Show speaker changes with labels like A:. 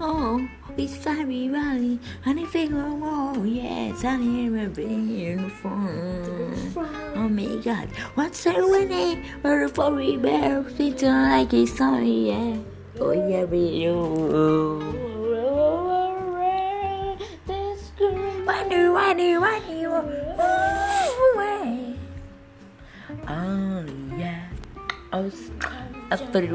A: Oh, it's very rally, oh, and if it go oh yes, I never been from. Oh my God, what's her name? Or for we bear, it's like it's sunny, yeah. Oh yeah, we do. Wonder, wonder, wonder, Oh yeah, I was after the